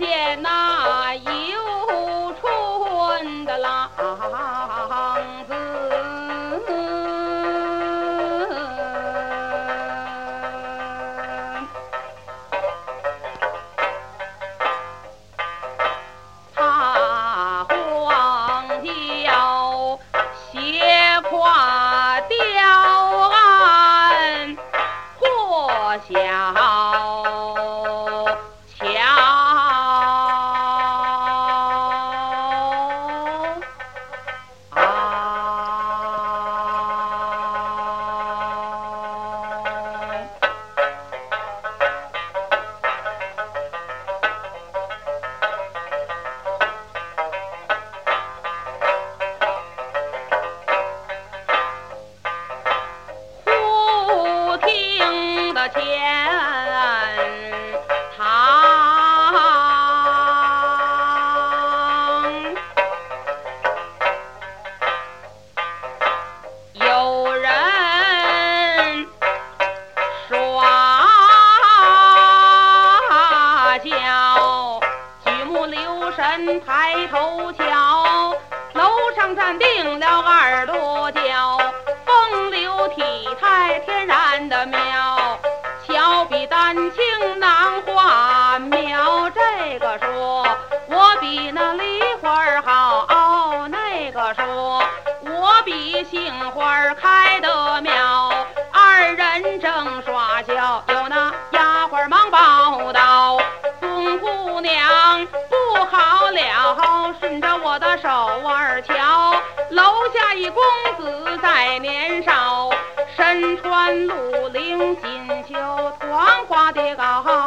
天呐。留神抬头瞧楼上站定了二多娇风流体态天然的妙巧比丹青难画描这个说我比那梨花好那个说我比杏花开得妙二人正耍笑顺着我的手腕儿瞧楼下一公子在年少身穿绿领锦绣团花的袄